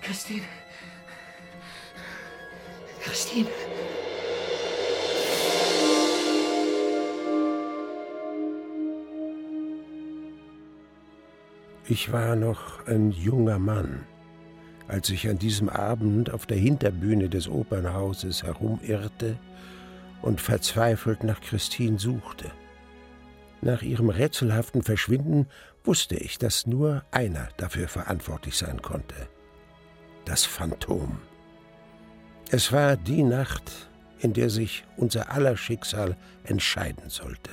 Christine. Christine. Ich war noch ein junger Mann, als ich an diesem Abend auf der Hinterbühne des Opernhauses herumirrte und verzweifelt nach Christine suchte. Nach ihrem rätselhaften Verschwinden wusste ich, dass nur einer dafür verantwortlich sein konnte. Das Phantom. Es war die Nacht, in der sich unser aller Schicksal entscheiden sollte.